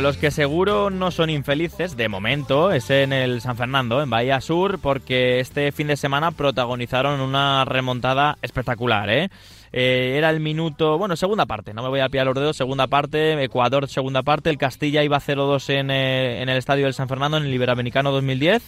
Los que seguro no son infelices, de momento, es en el San Fernando, en Bahía Sur, porque este fin de semana protagonizaron una remontada espectacular, ¿eh? Eh, era el minuto, bueno, segunda parte, no me voy a pillar los dedos, segunda parte, Ecuador segunda parte, el Castilla iba 0-2 en, eh, en el estadio del San Fernando en el Iberoamericano 2010.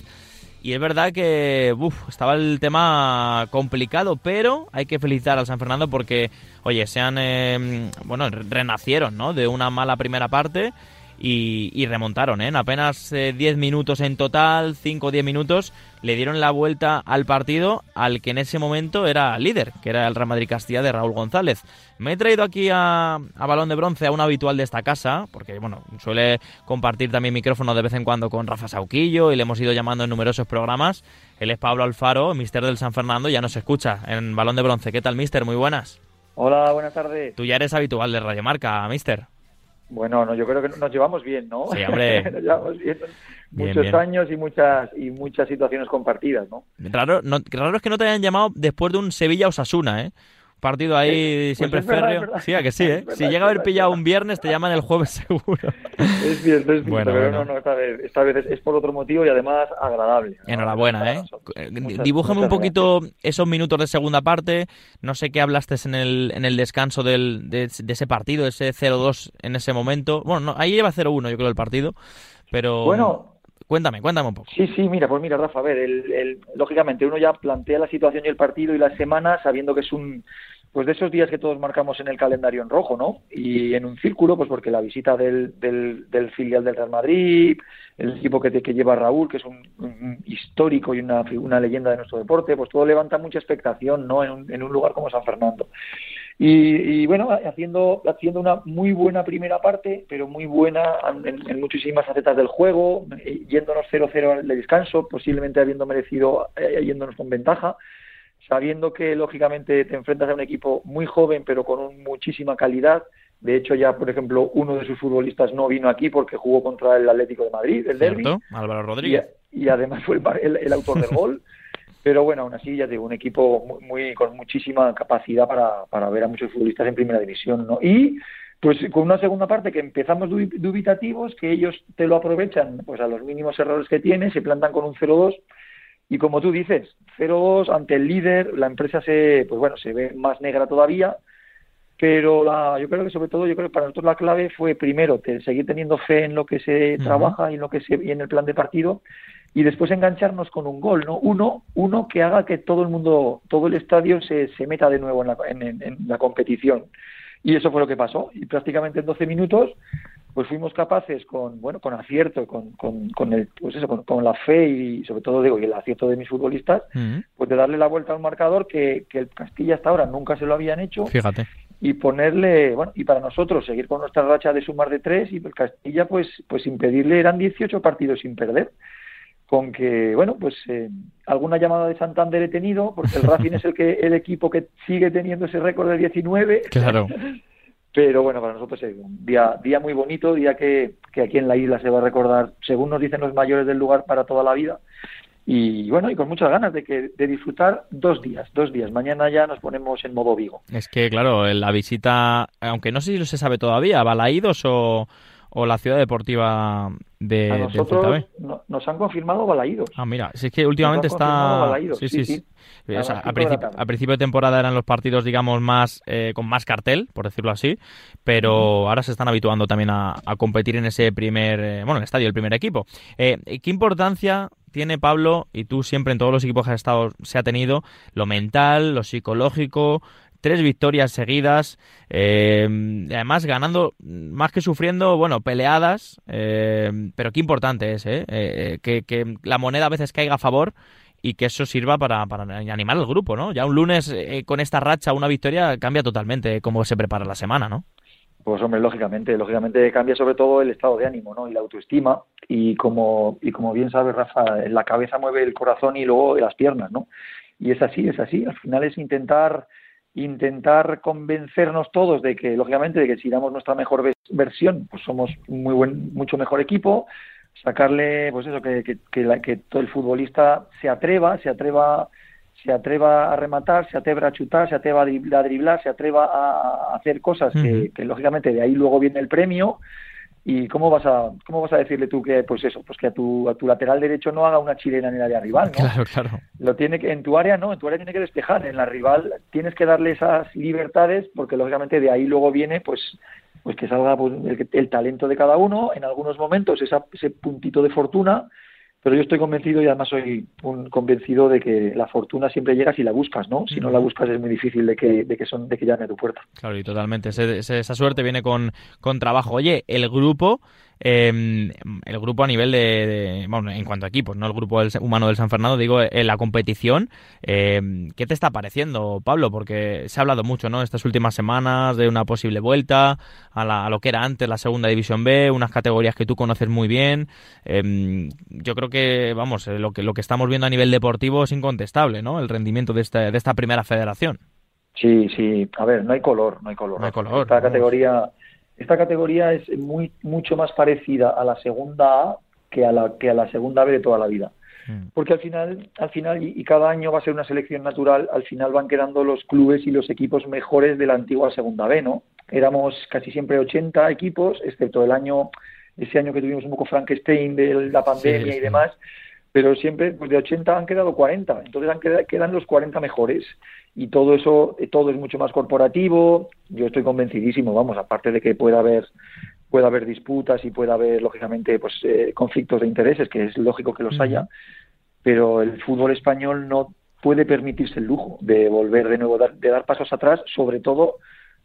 Y es verdad que estaba el tema complicado, pero hay que felicitar al San Fernando porque, oye, se han, eh, bueno, renacieron, ¿no? De una mala primera parte y, remontaron. ¿eh? En apenas 10 eh, minutos en total, 5 o 10 minutos, le dieron la vuelta al partido al que en ese momento era líder, que era el Real Madrid Castilla de Raúl González. Me he traído aquí a, Balón de Bronce a un habitual de esta casa, porque bueno, suele compartir también micrófono de vez en cuando con Rafa Sauquillo y le hemos ido llamando en numerosos programas. Él es Pablo Alfaro, mister del San Fernando, ya nos escucha en Balón de Bronce. ¿Qué tal, mister? Muy buenas. Hola, buenas tardes. Tú ya eres habitual de Radio Marca, mister. Bueno, no, yo creo que nos llevamos bien, ¿no? Sí, hombre. nos llevamos bien. Muchos años y muchas y muchas situaciones compartidas, ¿no? Raro, no, raro es que no te hayan llamado después de un Sevilla-Osasuna, ¿eh? Partido ahí pues siempre férreo. sí, a que sí, ¿eh? si llega a haber pillado un viernes, te llaman el jueves seguro. Es cierto, es bueno, pero no, no, esta vez, esta vez es, por otro motivo y además agradable. Enhorabuena, ¿eh? Dibújame un poquito esos minutos de segunda parte. No sé qué hablaste en el, en el descanso del, de, ese partido, ese 0-2 en ese momento. Bueno, no, ahí lleva 0-1 yo creo el partido, pero... Bueno, Cuéntame, cuéntame un poco. Sí, sí, mira, pues mira, Rafa, a ver, el, lógicamente uno ya plantea la situación y el partido y la semana sabiendo que es un, pues de esos días que todos marcamos en el calendario en rojo, ¿no? Y en un círculo, pues porque la visita del, del, filial del Real Madrid, el equipo que, que lleva Raúl, que es un, histórico y una, una, leyenda de nuestro deporte, pues todo levanta mucha expectación, ¿no? En un, en un lugar como San Fernando. Y, bueno, haciendo, haciendo una muy buena primera parte, pero muy buena en, muchísimas facetas del juego, eh, yéndonos 0-0 el descanso, posiblemente habiendo merecido, eh, yéndonos con ventaja, sabiendo que lógicamente te enfrentas a un equipo muy joven, pero con muchísima calidad. De hecho, ya, por ejemplo, uno de sus futbolistas no vino aquí porque jugó contra el Atlético de Madrid, el derby. Álvaro Rodríguez. Y, además fue el autor del gol. pero bueno, aún así ya digo, un equipo muy, con muchísima capacidad para, para ver a muchos futbolistas en primera división, ¿no? Y pues con una segunda parte que empezamos dubitativos, que ellos te lo aprovechan pues a los mínimos errores que tienen, se plantan con un 0-2 y como tú dices, 0-2 ante el líder, la empresa se pues bueno, se ve más negra todavía, pero la, yo creo que sobre todo yo creo que para nosotros la clave fue primero seguir teniendo fe en lo que se trabaja y en lo que se y en el plan de partido y después engancharnos con un gol, ¿no? Uno, uno que haga que todo el mundo, todo el estadio se, se meta de nuevo en la, en, la competición. Y eso fue lo que pasó. Y prácticamente en 12 minutos, pues fuimos capaces con, bueno, con acierto, con, con, con el, pues eso, con, la fe y sobre todo digo, y el acierto de mis futbolistas, pues de darle la vuelta al marcador que, que el Castilla hasta ahora nunca se lo habían hecho. Fíjate y ponerle, bueno, y para nosotros seguir con nuestra racha de sumar de tres y el Castilla pues pues impedirle eran 18 partidos sin perder con que, bueno, pues eh, alguna llamada de Santander he tenido, porque el Racing es el que el equipo que sigue teniendo ese récord de 19. Claro. Pero bueno, para nosotros es un día, día muy bonito, día que, que aquí en la isla se va a recordar, según nos dicen los mayores del lugar, para toda la vida. Y bueno, y con muchas ganas de, que, de disfrutar dos días, dos días. Mañana ya nos ponemos en modo Vigo. Es que, claro, la visita, aunque no sé si lo se sabe todavía, Balaídos o o la ciudad deportiva de, a nosotros nos han confirmado Balaídos. Ah, mira, si es que últimamente está... Sí, sí, sí. a, principio, de temporada eran los partidos, digamos, más eh, con más cartel, por decirlo así, pero ahora se están habituando también a, competir en ese primer, eh, bueno, en el estadio, el primer equipo. Eh, ¿Qué importancia tiene Pablo, y tú siempre en todos los equipos que has estado, se ha tenido, lo mental, lo psicológico, tres victorias seguidas, eh, además ganando más que sufriendo, bueno, peleadas, eh, pero qué importante es, ¿eh? eh que, la moneda a veces caiga a favor y que eso sirva para, para animar al grupo, ¿no? Ya un lunes con esta racha, una victoria, cambia totalmente cómo se prepara la semana, ¿no? Pues hombre, lógicamente, lógicamente cambia sobre todo el estado de ánimo, ¿no? Y la autoestima y como y como bien sabe Rafa, la cabeza mueve el corazón y luego las piernas, ¿no? Y es así, es así. Al final es intentar intentar convencernos todos de que, lógicamente, de que si damos nuestra mejor versión, pues somos muy buen, mucho mejor equipo, sacarle, pues eso, que, que, que, todo el futbolista se atreva, se atreva, se atreva a rematar, se atreva a chutar, se atreva a driblar, se atreva a hacer cosas que, lógicamente, de ahí luego viene el premio y cómo vas a cómo vas a decirle tú que pues eso pues que a tu a tu lateral derecho no haga una chilena en el área rival ¿no? claro claro. Lo tiene que en tu área no en tu área tiene que despejar. En la rival tienes que darle esas libertades porque lógicamente de ahí luego viene pues pues que salga pues, el, el, talento de cada uno. En algunos momentos esa, ese puntito de fortuna pero yo estoy convencido y además soy un convencido de que la fortuna siempre llega si la buscas, ¿no? Si no la buscas es muy difícil de que, de que, son, de que llame a tu puerta. Claro, y totalmente. Ese, esa suerte viene con, con trabajo. Oye, el grupo eh, el grupo a nivel de, bueno, en cuanto a equipos, no el grupo del, humano del San Fernando, digo, en la competición, eh, ¿qué te está pareciendo, Pablo? Porque se ha hablado mucho, ¿no? Estas últimas semanas de una posible vuelta a, la, a lo que era antes la segunda división B, unas categorías que tú conoces muy bien. Eh, yo creo que, vamos, eh, lo que, lo que estamos viendo a nivel deportivo es incontestable, ¿no? El rendimiento de esta, de esta primera federación. Sí, sí. A ver, no hay color, no hay color. No hay color. Esta categoría esta categoría es muy, mucho más parecida a la segunda A que a la, que a la segunda B de toda la vida. Mm. Porque al final, al final, y, cada año va a ser una selección natural, al final van quedando los clubes y los equipos mejores de la antigua segunda B, ¿no? Éramos casi siempre 80 equipos, excepto el año, ese año que tuvimos un poco Frankenstein de la pandemia Sí, sí. y demás, pero siempre pues de 80 han quedado 40, entonces han quedado, quedan los 40 mejores y todo eso, todo es mucho más corporativo, yo estoy convencidísimo, vamos, aparte de que pueda haber pueda haber disputas y pueda haber lógicamente pues eh, conflictos de intereses, que es lógico que los haya, pero el fútbol español no puede permitirse el lujo de volver de nuevo, de dar pasos atrás, sobre todo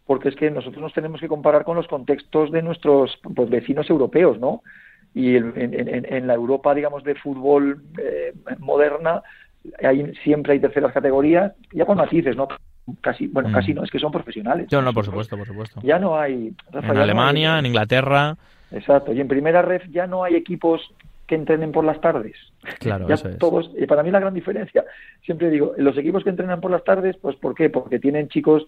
porque es que nosotros nos tenemos que comparar con los contextos de nuestros pues, vecinos europeos, ¿no? Y en, en, en, la Europa, digamos, de fútbol eh, moderna, hay, siempre hay terceras categorías, ya con matices, ¿no? Casi, bueno, mm. casi no, es que son profesionales. No, no, por supuesto, por supuesto. Ya no hay... Rafa, en Alemania, no hay, en Inglaterra... Exacto, y en primera red ya no hay equipos que entrenen por las tardes. Claro, ya eso es. todos, y para mí la gran diferencia, siempre digo, los equipos que entrenan por las tardes, pues ¿por qué? Porque tienen chicos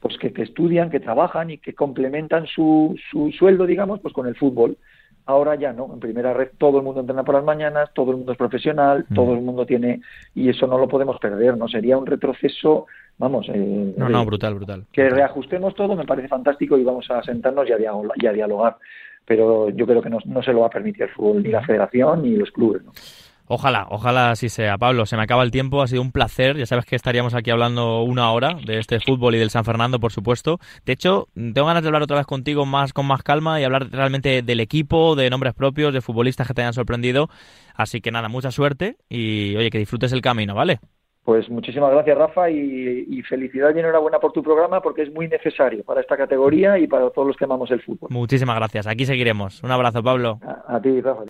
pues que, que estudian, que trabajan y que complementan su, su sueldo, digamos, pues con el fútbol. Ahora ya no, en primera red todo el mundo entrena por las mañanas, todo el mundo es profesional, mm. todo el mundo tiene, y eso no lo podemos perder, ¿no? Sería un retroceso, vamos. Eh, no, no, brutal, brutal. Que reajustemos todo me parece fantástico y vamos a sentarnos y a, dialogar. Y a dialogar. Pero yo creo que no, no, se lo va a permitir el fútbol, ni la federación ni los clubes, ¿no? Ojalá, ojalá así sea. Pablo, se me acaba el tiempo, ha sido un placer. Ya sabes que estaríamos aquí hablando una hora de este fútbol y del San Fernando, por supuesto. De hecho, tengo ganas de hablar otra vez contigo más con más calma y hablar realmente del equipo, de nombres propios, de futbolistas que te hayan sorprendido. Así que nada, mucha suerte y oye, que disfrutes el camino, ¿vale? Pues muchísimas gracias, Rafa, y, y, felicidad y enhorabuena por tu programa porque es muy necesario para esta categoría y para todos los que amamos el fútbol. Muchísimas gracias. Aquí seguiremos. Un abrazo, Pablo. A, a ti, Rafa.